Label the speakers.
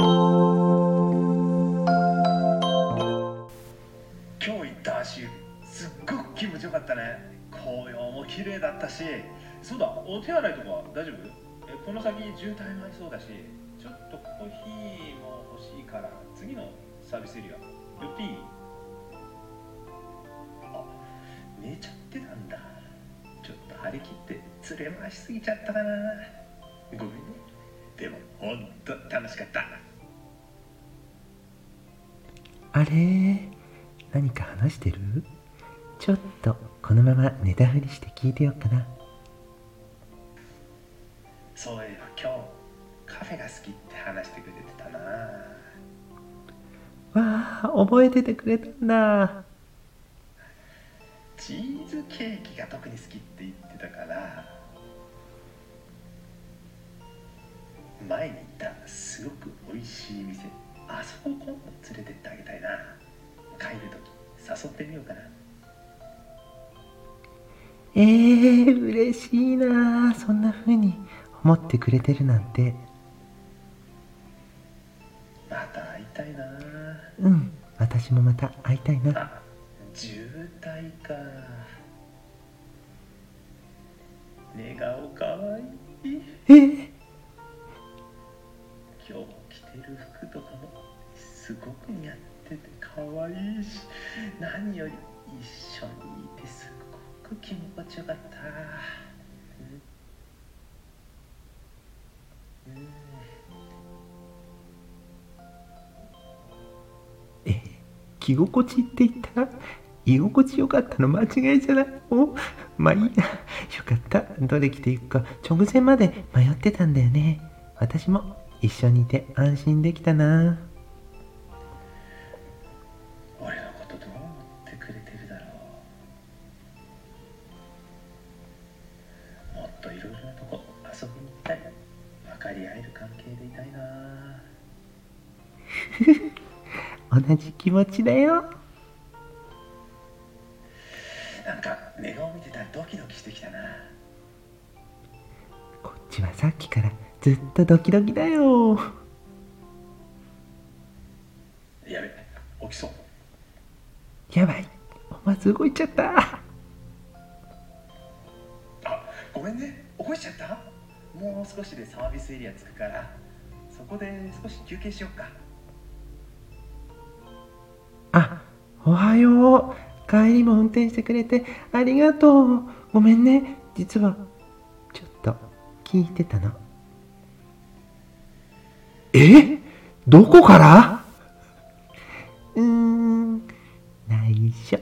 Speaker 1: 今日行った足すっごく気持ちよかったね。紅葉も綺麗だったしそうだお手洗いとか大丈夫？えこの先渋滞もありそうだしちょっとコーヒーも欲しいから次のサービスエリア寄っていい？あ寝ちゃってたんだ。ちょっと張り切って連れ回しすぎちゃったかな。ごめんね。でもほんと楽しかった。
Speaker 2: あれ？何か話してる？ちょっとこのまま寝たふりして聞いてよっかな。
Speaker 1: そういえば今日カフェが好きって話してくれてたな。
Speaker 2: わあ覚えててくれたんだ。
Speaker 1: チーズケーキが特に好きって言ってたから前に行ったすごく美味しい店あそこ今度連れてってあげたいな。帰る時誘ってみようかな。
Speaker 2: えー、嬉しいな。そんな風に思ってくれてるなんて。
Speaker 1: また会いたいな。
Speaker 2: うん。私もまた会いたいな。
Speaker 1: あ渋滞か。寝顔かわいい。
Speaker 2: えー、
Speaker 1: すごく似合ってて可愛いし何より一緒にいてすごく気持ちよかったうん、うん
Speaker 2: え着心地って言ったら居心地よかったの間違いじゃないおまあいいや。よかった。どれ着ていくか。直前まで迷ってたんだよね。私も一緒にいて安心できたな。
Speaker 1: といろいろなとこ遊びに行きたい。分かり合える関係でいたいな。
Speaker 2: 同じ気持ちだよ。
Speaker 1: なんか寝顔見てたらドキドキしてきたな。
Speaker 2: こっちはさっきからずっとドキドキだよ。
Speaker 1: やべ起きそう。
Speaker 2: やばい。思わず動いちゃった
Speaker 1: ごめんね。起こしちゃった？もう少しでサービスエリア着くからそこで少し休憩しよっか。
Speaker 2: あおはよう。帰りも運転してくれてありがとう。ごめんね。実はちょっと聞いてたの。え？どこから？うーん内緒。